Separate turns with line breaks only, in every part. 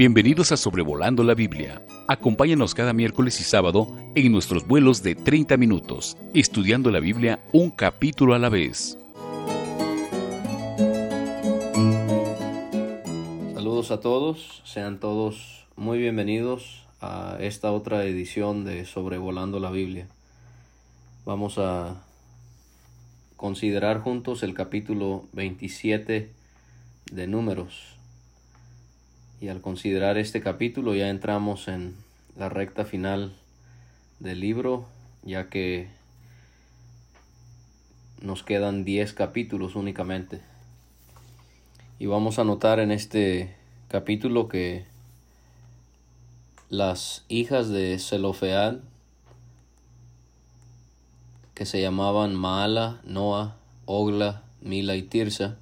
Bienvenidos a Sobrevolando la Biblia. Acompáñanos cada miércoles y sábado en nuestros vuelos de 30 minutos, estudiando la Biblia un capítulo a la vez.
Saludos a todos, sean todos muy bienvenidos a esta otra edición de Sobrevolando la Biblia. Vamos a considerar juntos el capítulo 27 de Números. Y al considerar este capítulo ya entramos en la recta final del libro, ya que nos quedan 10 capítulos únicamente. Y vamos a notar en este capítulo que las hijas de Zelofead, que se llamaban Maala, Noa, Ogla, Mila y Tirsa,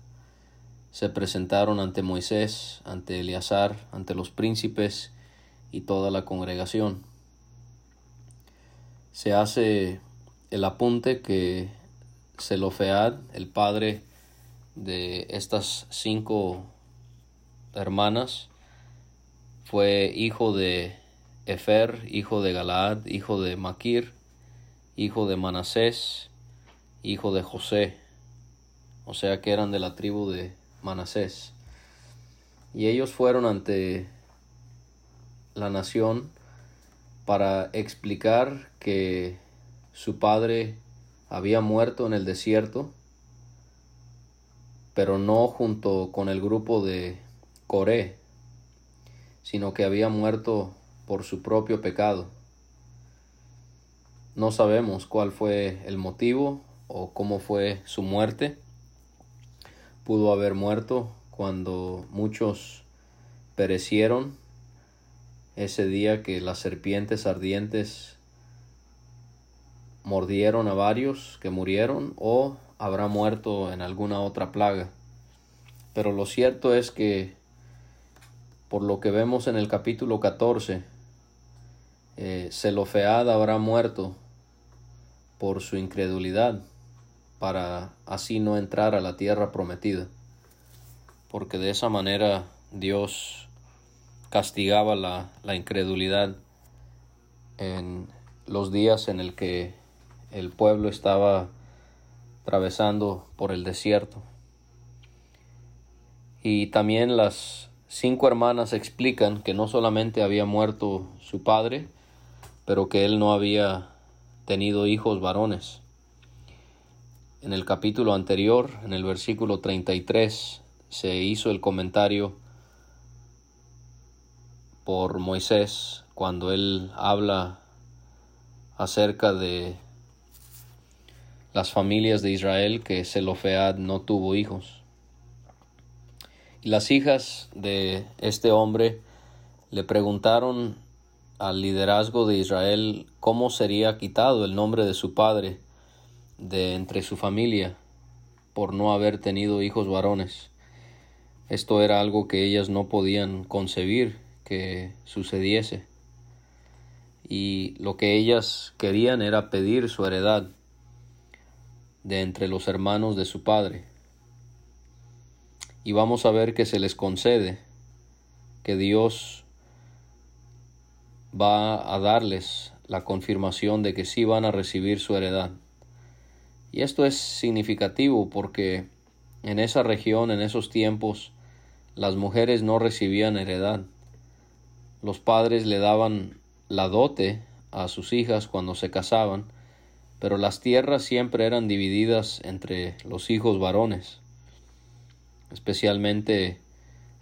se presentaron ante Moisés, ante Eleazar, ante los príncipes y toda la congregación. Se hace el apunte que Zelofead, el padre de estas cinco hermanas, fue hijo de Efer, hijo de Galaad, hijo de Maquir, hijo de Manasés, hijo de José, o sea que eran de la tribu de Manasés. Y ellos fueron ante la nación para explicar que su padre había muerto en el desierto, pero no junto con el grupo de Coré, sino que había muerto por su propio pecado. No sabemos cuál fue el motivo o cómo fue su muerte, pudo haber muerto cuando muchos perecieron ese día que las serpientes ardientes mordieron a varios que murieron o habrá muerto en alguna otra plaga. Pero lo cierto es que por lo que vemos en el capítulo 14, eh, habrá muerto por su incredulidad para así no entrar a la tierra prometida, porque de esa manera Dios castigaba la, la incredulidad en los días en el que el pueblo estaba atravesando por el desierto. Y también las cinco hermanas explican que no solamente había muerto su padre, pero que él no había tenido hijos varones. En el capítulo anterior, en el versículo 33, se hizo el comentario por Moisés cuando él habla acerca de las familias de Israel que Zelofead no tuvo hijos. Y las hijas de este hombre le preguntaron al liderazgo de Israel cómo sería quitado el nombre de su padre de entre su familia por no haber tenido hijos varones. Esto era algo que ellas no podían concebir que sucediese. Y lo que ellas querían era pedir su heredad de entre los hermanos de su padre. Y vamos a ver que se les concede, que Dios va a darles la confirmación de que sí van a recibir su heredad. Y esto es significativo porque en esa región, en esos tiempos, las mujeres no recibían heredad. Los padres le daban la dote a sus hijas cuando se casaban, pero las tierras siempre eran divididas entre los hijos varones. Especialmente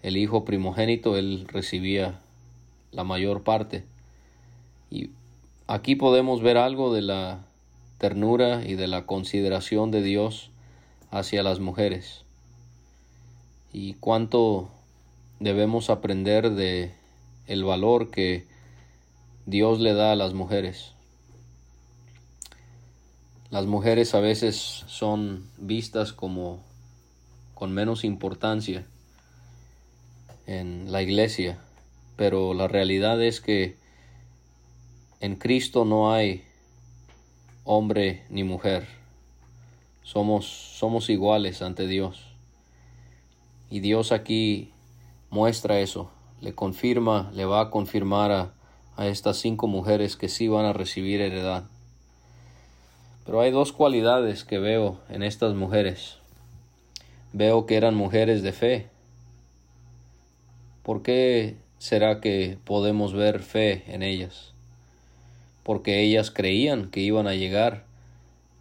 el hijo primogénito, él recibía la mayor parte. Y aquí podemos ver algo de la ternura y de la consideración de Dios hacia las mujeres. Y cuánto debemos aprender de el valor que Dios le da a las mujeres. Las mujeres a veces son vistas como con menos importancia en la iglesia, pero la realidad es que en Cristo no hay hombre ni mujer. Somos, somos iguales ante Dios. Y Dios aquí muestra eso, le confirma, le va a confirmar a, a estas cinco mujeres que sí van a recibir heredad. Pero hay dos cualidades que veo en estas mujeres. Veo que eran mujeres de fe. ¿Por qué será que podemos ver fe en ellas? Porque ellas creían que iban a llegar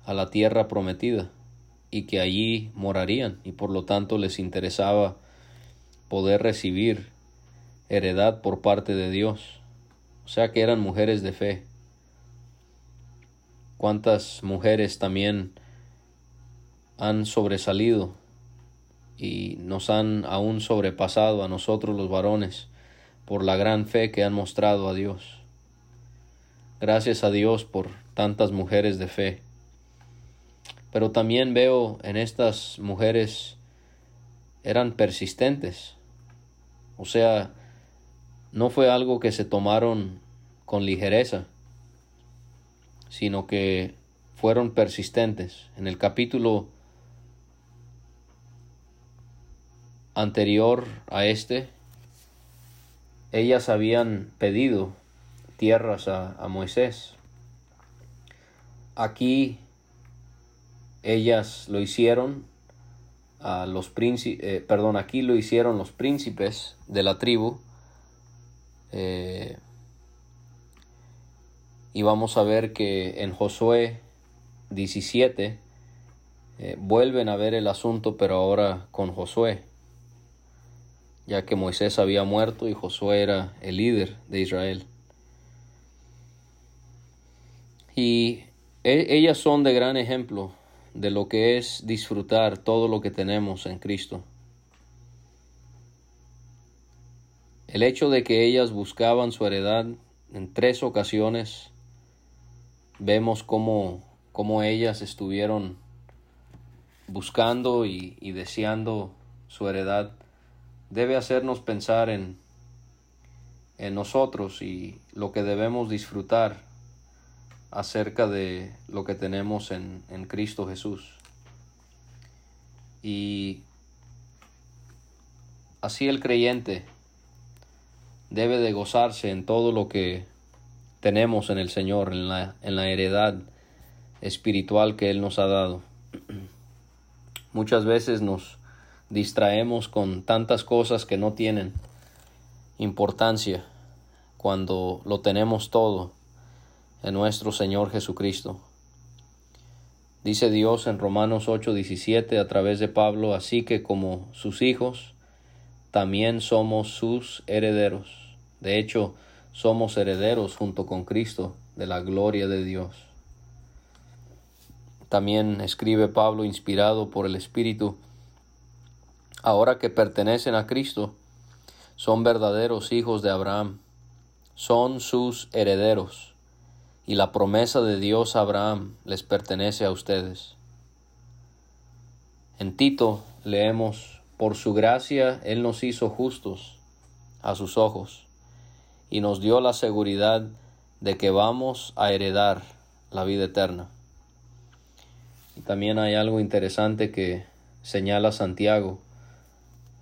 a la tierra prometida y que allí morarían y por lo tanto les interesaba poder recibir heredad por parte de Dios. O sea que eran mujeres de fe. ¿Cuántas mujeres también han sobresalido y nos han aún sobrepasado a nosotros los varones por la gran fe que han mostrado a Dios? Gracias a Dios por tantas mujeres de fe. Pero también veo en estas mujeres eran persistentes. O sea, no fue algo que se tomaron con ligereza, sino que fueron persistentes. En el capítulo anterior a este, ellas habían pedido tierras a, Moisés. Aquí ellas lo hicieron a los príncipes, eh, perdón, aquí lo hicieron los príncipes de la tribu eh, y vamos a ver que en Josué 17 eh, vuelven a ver el asunto, pero ahora con Josué, ya que Moisés había muerto y Josué era el líder de Israel. Y e, ellas son de gran ejemplo de lo que es disfrutar todo lo que tenemos en Cristo. El hecho de que ellas buscaban su heredad en tres ocasiones, vemos cómo, cómo ellas estuvieron buscando y, deseando su heredad, debe hacernos pensar en, en nosotros y lo que debemos disfrutar acerca de lo que tenemos en, en Cristo Jesús. Y así el creyente debe de gozarse en todo lo que tenemos en el Señor, en la, en la heredad espiritual que Él nos ha dado. Muchas veces nos distraemos con tantas cosas que no tienen importancia cuando lo tenemos todo en nuestro Señor Jesucristo. Dice Dios en Romanos 8:17 a través de Pablo, así que como sus hijos, también somos sus herederos. De hecho, somos herederos junto con Cristo de la gloria de Dios. También escribe Pablo, inspirado por el Espíritu, ahora que pertenecen a Cristo, son verdaderos hijos de Abraham, son sus herederos, y la promesa de Dios a Abraham les pertenece a ustedes. En Tito leemos por su gracia Él nos hizo justos a sus ojos y nos dio la seguridad de que vamos a heredar la vida eterna. Y también hay algo interesante que señala Santiago.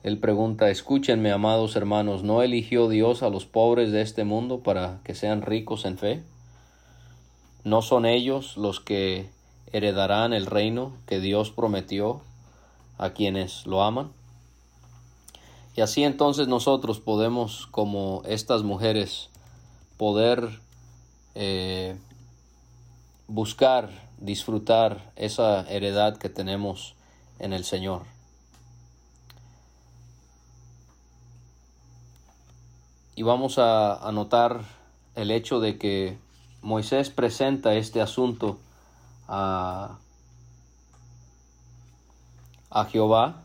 Él pregunta, escúchenme, amados hermanos, ¿no eligió Dios a los pobres de este mundo para que sean ricos en fe? ¿No son ellos los que heredarán el reino que Dios prometió a quienes lo aman? Y así entonces nosotros podemos, como estas mujeres, poder eh, buscar, disfrutar esa heredad que tenemos en el Señor. Y vamos a anotar el hecho de que Moisés presenta este asunto a, a Jehová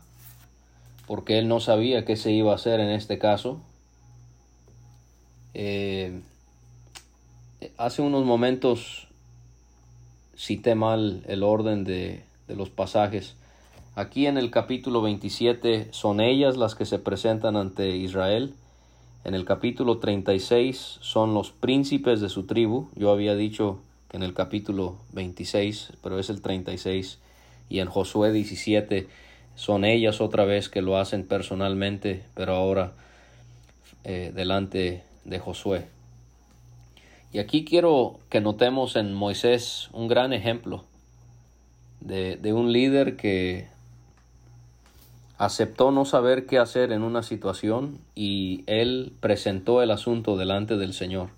porque él no sabía qué se iba a hacer en este caso. Eh, hace unos momentos cité mal el orden de, de los pasajes. Aquí en el capítulo 27 son ellas las que se presentan ante Israel. En el capítulo 36 son los príncipes de su tribu. Yo había dicho que en el capítulo 26, pero es el 36. Y en Josué 17 son ellas otra vez que lo hacen personalmente, pero ahora eh, delante de Josué. Y aquí quiero que notemos en Moisés un gran ejemplo de, de un líder que aceptó no saber qué hacer en una situación y él presentó el asunto delante del Señor.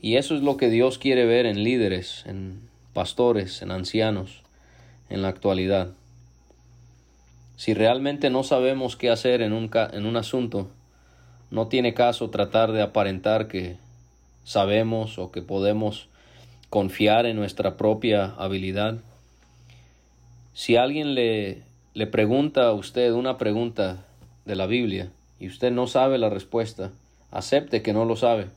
Y eso es lo que Dios quiere ver en líderes, en pastores, en ancianos, en la actualidad. Si realmente no sabemos qué hacer en un, en un asunto, no tiene caso tratar de aparentar que sabemos o que podemos confiar en nuestra propia habilidad. Si alguien le le pregunta a usted una pregunta de la Biblia y usted no sabe la respuesta, acepte que no lo sabe.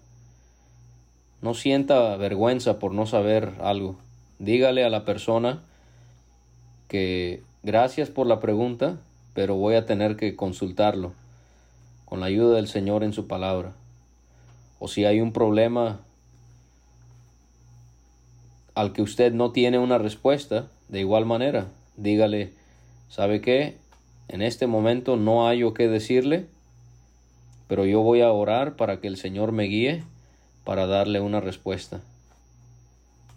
No sienta vergüenza por no saber algo. Dígale a la persona que gracias por la pregunta, pero voy a tener que consultarlo con la ayuda del Señor en su palabra. O si hay un problema al que usted no tiene una respuesta, de igual manera, dígale, ¿Sabe qué? En este momento no hay o qué decirle, pero yo voy a orar para que el Señor me guíe para darle una respuesta.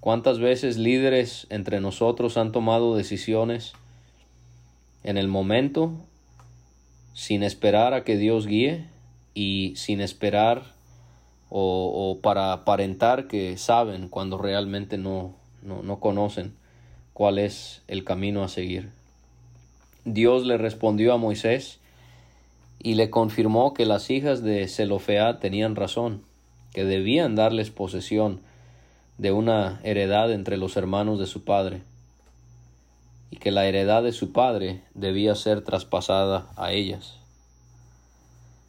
¿Cuántas veces líderes entre nosotros han tomado decisiones en el momento sin esperar a que Dios guíe y sin esperar o, o para aparentar que saben cuando realmente no, no, no conocen cuál es el camino a seguir? Dios le respondió a Moisés y le confirmó que las hijas de Zelofead tenían razón, que debían darles posesión de una heredad entre los hermanos de su padre, y que la heredad de su padre debía ser traspasada a ellas.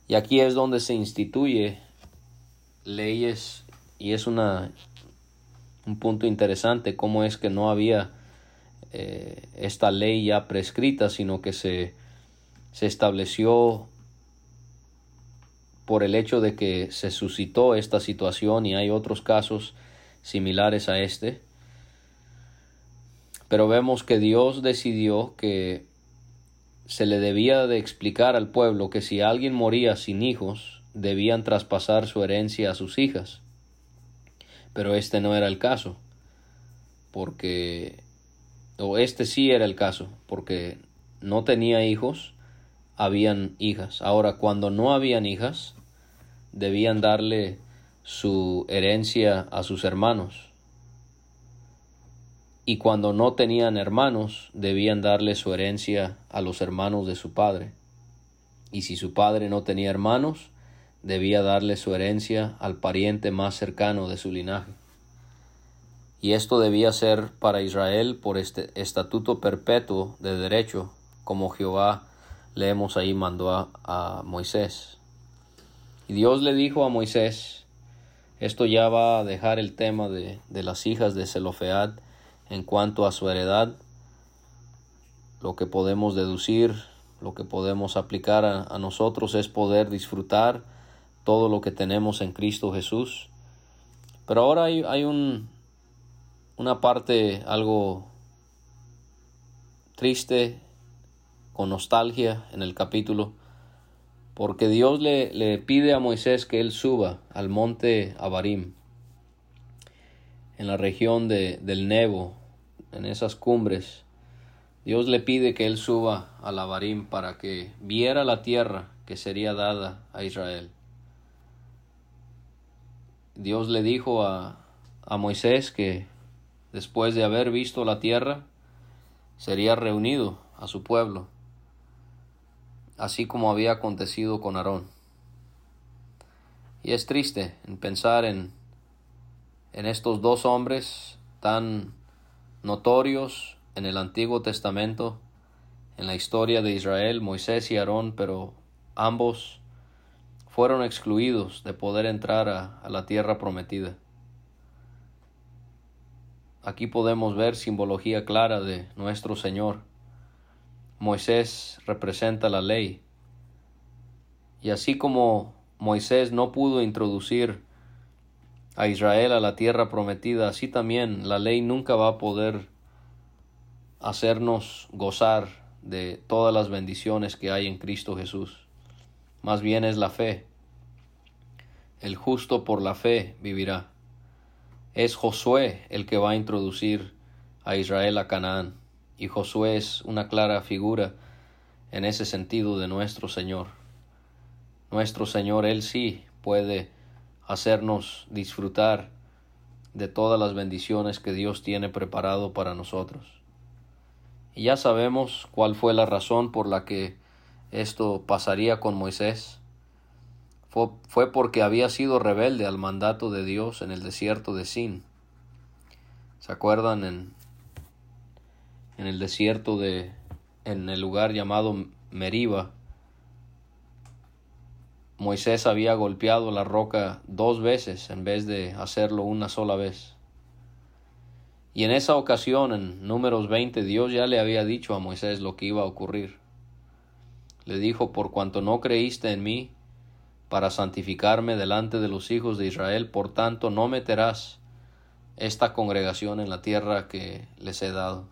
Y aquí es donde se instituye leyes y es una un punto interesante cómo es que no había eh, esta ley ya prescrita, sino que se, se estableció por el hecho de que se suscitó esta situación y hay otros casos similares a este. Pero vemos que Dios decidió que se le debía de explicar al pueblo que si alguien moría sin hijos, debían traspasar su herencia a sus hijas. Pero este no era el caso, porque o este sí era el caso, porque no tenía hijos, habían hijas. Ahora, cuando no habían hijas, debían darle su herencia a sus hermanos. Y cuando no tenían hermanos, debían darle su herencia a los hermanos de su padre. Y si su padre no tenía hermanos, debía darle su herencia al pariente más cercano de su linaje y esto debía ser para Israel por este estatuto perpetuo de derecho, como Jehová leemos ahí mandó a, Moisés. Y Dios le dijo a Moisés, esto ya va a dejar el tema de, las hijas de Zelofead en cuanto a su heredad, lo que podemos deducir, lo que podemos aplicar a, nosotros es poder disfrutar todo lo que tenemos en Cristo Jesús. Pero ahora hay un, una parte algo triste, con nostalgia en el capítulo, porque Dios le, le, pide a Moisés que él suba al monte Abarim, en la región de, del Nebo, en esas cumbres. Dios le pide que él suba al Abarim para que viera la tierra que sería dada a Israel. Dios le dijo a, a Moisés que después de haber visto la tierra, sería reunido a su pueblo, así como había acontecido con Aarón. Y es triste en pensar en, en estos dos hombres tan notorios en el Antiguo Testamento, en la historia de Israel, Moisés y Aarón, pero ambos fueron excluidos de poder entrar a la tierra prometida. Aquí podemos ver simbología clara de nuestro Señor. Moisés representa la ley. Y así como Moisés no pudo introducir a Israel a la tierra prometida, así también la ley nunca va a poder hacernos gozar de todas las bendiciones que hay en Cristo Jesús. Más bien es la fe el justo por la fe vivirá. Es Josué el que va a introducir a Israel a Canaán, y Josué es una clara figura en ese sentido de nuestro Señor. Nuestro Señor, Él sí puede hacernos disfrutar de todas las bendiciones que Dios tiene preparado para nosotros. Y ya sabemos cuál fue la razón por la que esto pasaría con Moisés. Fue, porque había sido rebelde al mandato de Dios en el desierto de Sin. ¿Se acuerdan en, en el desierto de, en el lugar llamado Meriba? Moisés había golpeado la roca dos veces en vez de hacerlo una sola vez. Y en esa ocasión, en números 20, Dios ya le había dicho a Moisés lo que iba a ocurrir. Le dijo, por cuanto no creíste en mí, para santificarme delante de los hijos de Israel, por tanto no meterás esta congregación en la tierra que les he dado.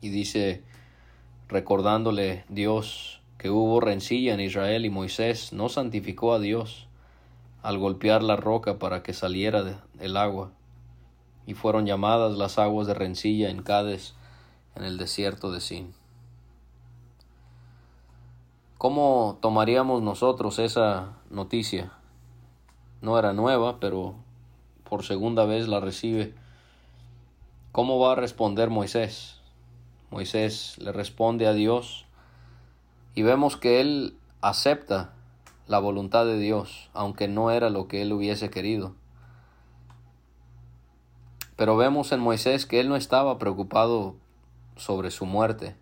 Y dice, recordándole Dios que hubo rencilla en Israel y Moisés no santificó a Dios al golpear la roca para que saliera el agua, y fueron llamadas las aguas de rencilla en Cades en el desierto de Sin. ¿Cómo tomaríamos nosotros esa noticia? No era nueva, pero por segunda vez la recibe. ¿Cómo va a responder Moisés? Moisés le responde a Dios y vemos que él acepta la voluntad de Dios, aunque no era lo que él hubiese querido. Pero vemos en Moisés que él no estaba preocupado sobre su muerte.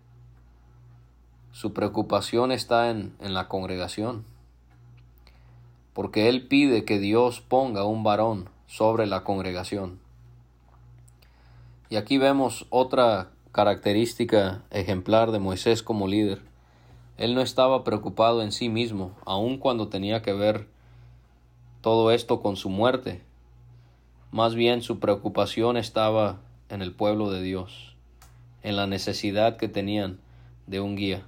Su preocupación está en, en la congregación, porque él pide que Dios ponga un varón sobre la congregación. Y aquí vemos otra característica ejemplar de Moisés como líder. Él no estaba preocupado en sí mismo, aun cuando tenía que ver todo esto con su muerte. Más bien su preocupación estaba en el pueblo de Dios, en la necesidad que tenían de un guía.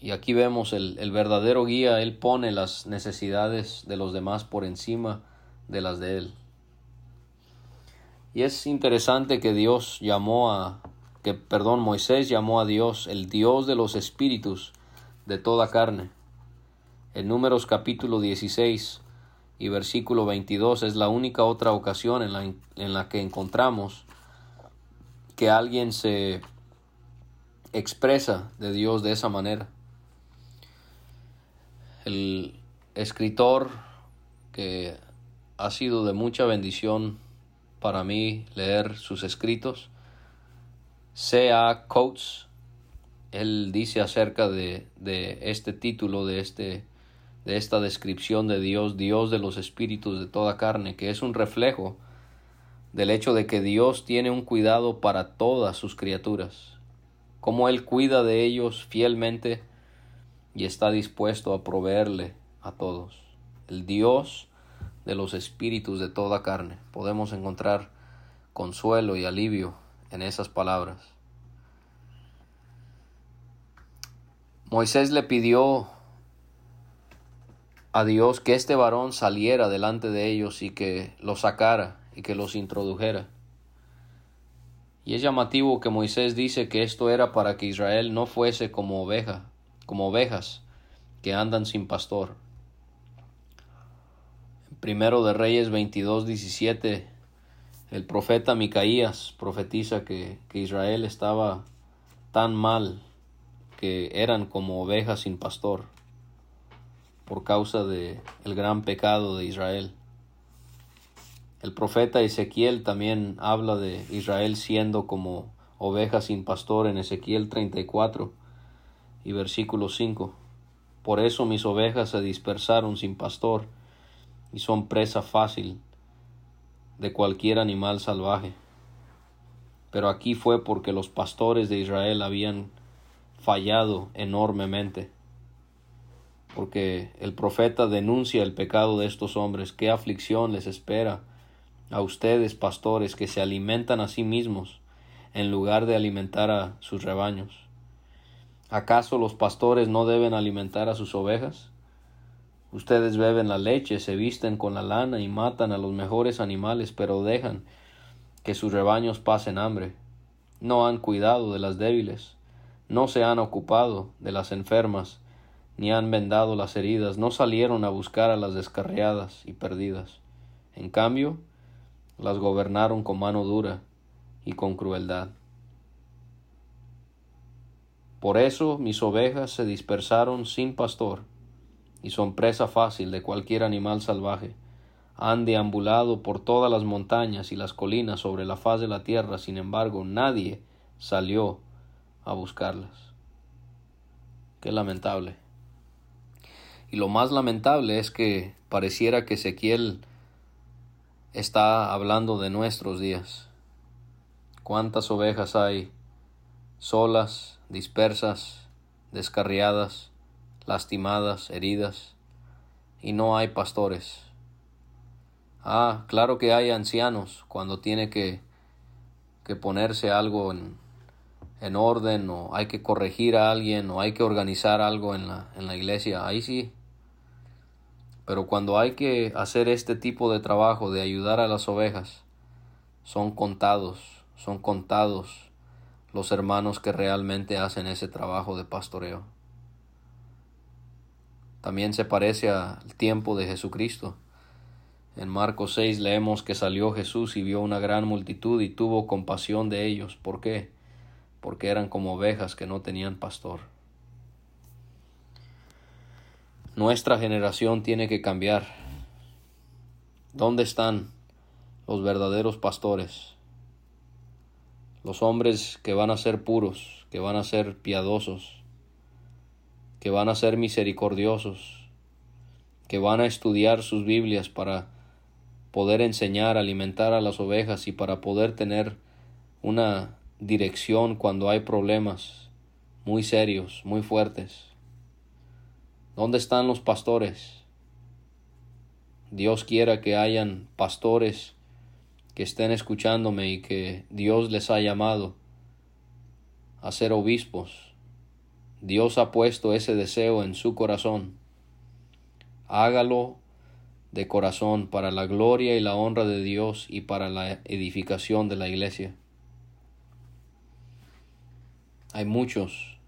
Y aquí vemos el, el, verdadero guía, él pone las necesidades de los demás por encima de las de él. Y es interesante que Dios llamó a, que, perdón, Moisés llamó a Dios el Dios de los espíritus de toda carne. En Números capítulo 16 y versículo 22 es la única otra ocasión en la, en la que encontramos que alguien se expresa de Dios de esa manera. El escritor que ha sido de mucha bendición para mí leer sus escritos C.A. Coates, él dice acerca de, este título, de, este, de esta descripción de Dios, Dios de los espíritus de toda carne, que es un reflejo del hecho de que Dios tiene un cuidado para todas sus criaturas, como Él cuida de ellos fielmente y está dispuesto a proveerle a todos. El Dios de los espíritus de toda carne. Podemos encontrar consuelo y alivio en esas palabras. Moisés le pidió a Dios que este varón saliera delante de ellos y que los sacara y que los introdujera. Y es llamativo que Moisés dice que esto era para que Israel no fuese como oveja, como ovejas que andan sin pastor. primero de Reyes 22, 17 el profeta Micaías profetiza que, Israel estaba tan mal que eran como ovejas sin pastor por causa de gran pecado de Israel. El profeta Ezequiel también habla de Israel siendo como ovejas sin pastor en Ezequiel 34 y versículo 5. Por eso mis ovejas se dispersaron sin pastor y son presa fácil de cualquier animal salvaje. Pero aquí fue porque los pastores de Israel habían fallado enormemente. Porque el profeta denuncia el pecado de estos hombres. ¿Qué aflicción les espera a ustedes, pastores, que se alimentan a sí mismos en lugar de alimentar a sus rebaños? ¿Acaso los pastores no deben alimentar a sus ovejas? Ustedes beben la leche, se visten con la lana y matan a los mejores animales, pero dejan que sus rebaños pasen hambre. No han cuidado de las débiles, no se han ocupado de las enfermas, ni han vendado las heridas, no salieron a buscar a las descarriadas y perdidas. En cambio, las gobernaron con mano dura y con crueldad. Por eso mis ovejas se dispersaron sin pastor, y son presa fácil de cualquier animal salvaje. Han deambulado por todas las montañas y las colinas sobre la faz de la tierra, sin embargo nadie salió a buscarlas. Qué lamentable. Y lo más lamentable es que pareciera que Ezequiel está hablando de nuestros días. ¿Cuántas ovejas hay solas, dispersas, descarriadas, lastimadas, heridas, y no hay pastores? Ah, claro que hay ancianos cuando tiene que, que ponerse algo en, en orden o hay que corregir a alguien o hay que organizar algo en la, en la iglesia, ahí sí. Pero cuando hay que hacer este tipo de trabajo de ayudar a las ovejas, son contados, son contados los hermanos que realmente hacen ese trabajo de pastoreo. También se parece al tiempo de Jesucristo. En Marcos 6 leemos que salió Jesús y vio una gran multitud y tuvo compasión de ellos. ¿Por qué? porque eran como ovejas que no tenían pastor. Nuestra generación tiene que cambiar. ¿Dónde están los verdaderos pastores? Los hombres que van a ser puros, que van a ser piadosos, que van a ser misericordiosos, que van a estudiar sus Biblias para poder enseñar, alimentar a las ovejas y para poder tener una dirección cuando hay problemas muy serios, muy fuertes. ¿Dónde están los pastores? Dios quiera que hayan pastores que estén escuchándome y que Dios les ha llamado a ser obispos. Dios ha puesto ese deseo en su corazón. Hágalo de corazón para la gloria y la honra de Dios y para la edificación de la iglesia. Hay muchos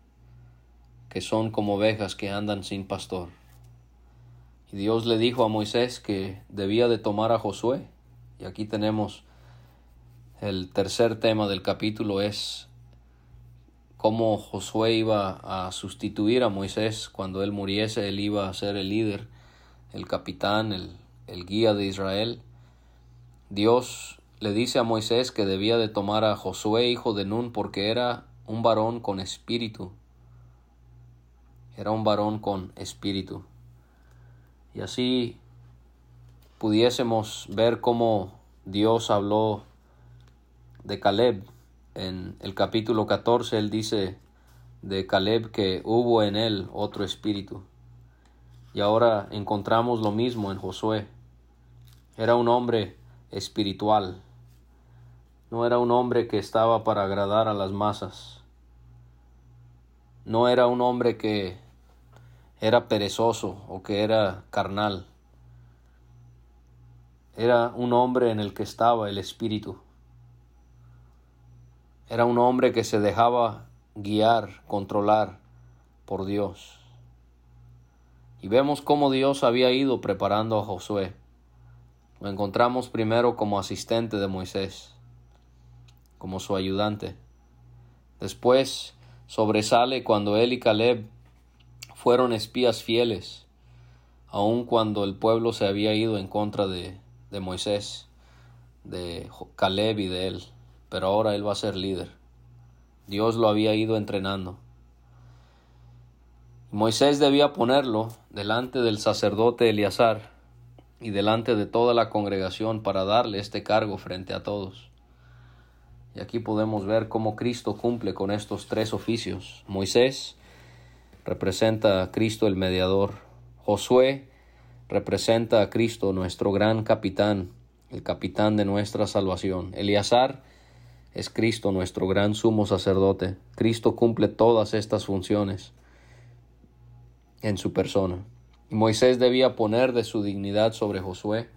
que son como ovejas que andan sin pastor. Y Dios le dijo a Moisés que debía de tomar a Josué. Y aquí tenemos el tercer tema del capítulo es cómo Josué iba a sustituir a Moisés cuando él muriese, él iba a ser el líder, el capitán, el, el guía de Israel. Dios le dice a Moisés que debía de tomar a Josué, hijo de Nun, porque era un varón con espíritu. Era un varón con espíritu. Y así pudiésemos ver cómo Dios habló de Caleb. En el capítulo 14 él dice de Caleb que hubo en él otro espíritu. Y ahora encontramos lo mismo en Josué. Era un hombre espiritual. No era un hombre que estaba para agradar a las masas no era un hombre que era perezoso o que era carnal. Era un hombre en el que estaba el Espíritu. Era un hombre que se dejaba guiar, controlar por Dios. Y vemos cómo Dios había ido preparando a Josué. Lo encontramos primero como asistente de Moisés, como su ayudante. Después sobresale cuando él y Caleb fueron espías fieles, aun cuando el pueblo se había ido en contra de, de Moisés, de Caleb y de él, pero ahora él va a ser líder. Dios lo había ido entrenando. Moisés debía ponerlo delante del sacerdote Eleazar y delante de toda la congregación para darle este cargo frente a todos. Y aquí podemos ver cómo Cristo cumple con estos tres oficios. Moisés representa a Cristo el mediador. Josué representa a Cristo nuestro gran capitán, el capitán de nuestra salvación. Eleazar es Cristo nuestro gran sumo sacerdote. Cristo cumple todas estas funciones en su persona. Moisés debía poner de su dignidad sobre Josué,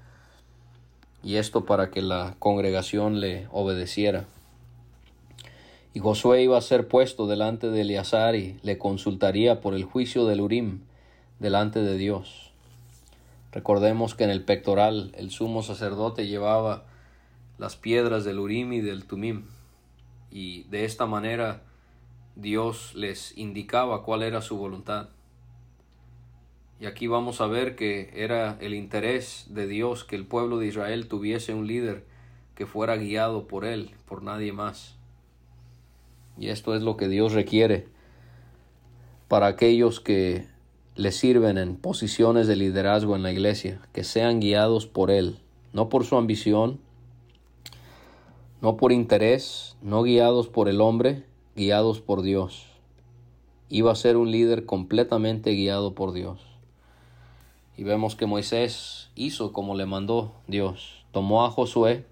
y esto para que la congregación le obedeciera. Y Josué iba a ser puesto delante de Eleazar y le consultaría por el juicio del Urim delante de Dios. Recordemos que en el pectoral el sumo sacerdote llevaba las piedras del Urim y del Tumim, y de esta manera Dios les indicaba cuál era su voluntad. Y aquí vamos a ver que era el interés de Dios que el pueblo de Israel tuviese un líder que fuera guiado por él, por nadie más. Y esto es lo que Dios requiere para aquellos que le sirven en posiciones de liderazgo en la iglesia, que sean guiados por Él, no por su ambición, no por interés, no guiados por el hombre, guiados por Dios. Iba a ser un líder completamente guiado por Dios. Y vemos que Moisés hizo como le mandó Dios. Tomó a Josué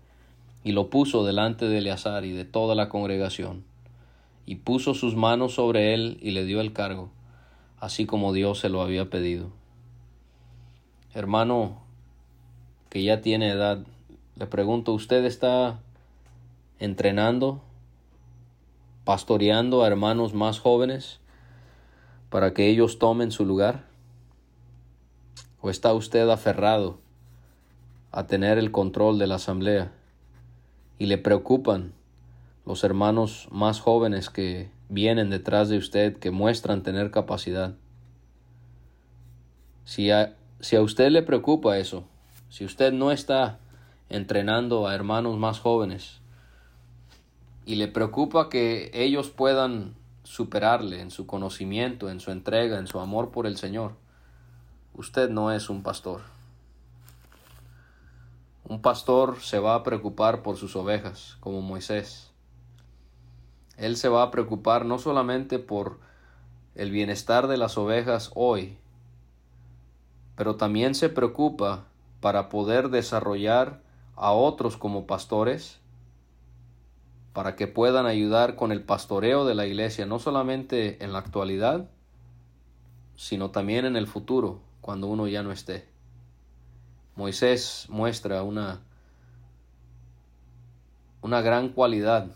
y lo puso delante de Eleazar y de toda la congregación. Y puso sus manos sobre él y le dio el cargo, así como Dios se lo había pedido. Hermano que ya tiene edad, le pregunto, ¿usted está entrenando, pastoreando a hermanos más jóvenes para que ellos tomen su lugar? ¿O está usted aferrado a tener el control de la asamblea y le preocupan los hermanos más jóvenes que vienen detrás de usted que muestran tener capacidad? Si a, si a usted le preocupa eso, si usted no está entrenando a hermanos más jóvenes y le preocupa que ellos puedan superarle en su conocimiento, en su entrega, en su amor por el Señor, usted no es un pastor. Un pastor se va a preocupar por sus ovejas, como Moisés. Él se va a preocupar no solamente por el bienestar de las ovejas hoy, pero también se preocupa para poder desarrollar a otros como pastores, para que puedan ayudar con el pastoreo de la iglesia, no solamente en la actualidad, sino también en el futuro, cuando uno ya no esté. Moisés muestra una, una gran cualidad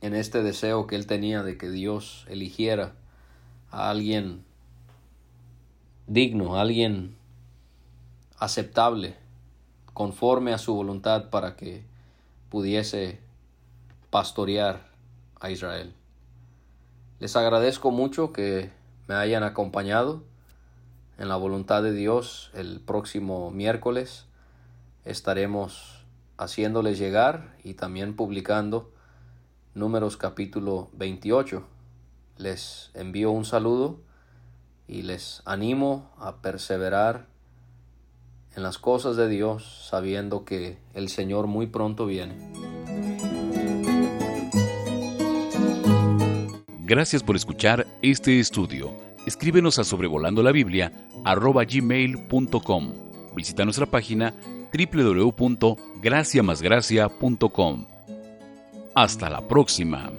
en este deseo que él tenía de que Dios eligiera a alguien digno, a alguien aceptable, conforme a su voluntad para que pudiese pastorear a Israel. Les agradezco mucho que me hayan acompañado en la voluntad de Dios el próximo miércoles. Estaremos haciéndoles llegar y también publicando números capítulo 28. Les envío un saludo y les animo a perseverar en las cosas de Dios sabiendo que el Señor muy pronto viene.
Gracias por escuchar este estudio. Escríbenos a sobrevolando la Biblia gmail.com. Visita nuestra página www.graciamasgracia.com. Hasta la próxima.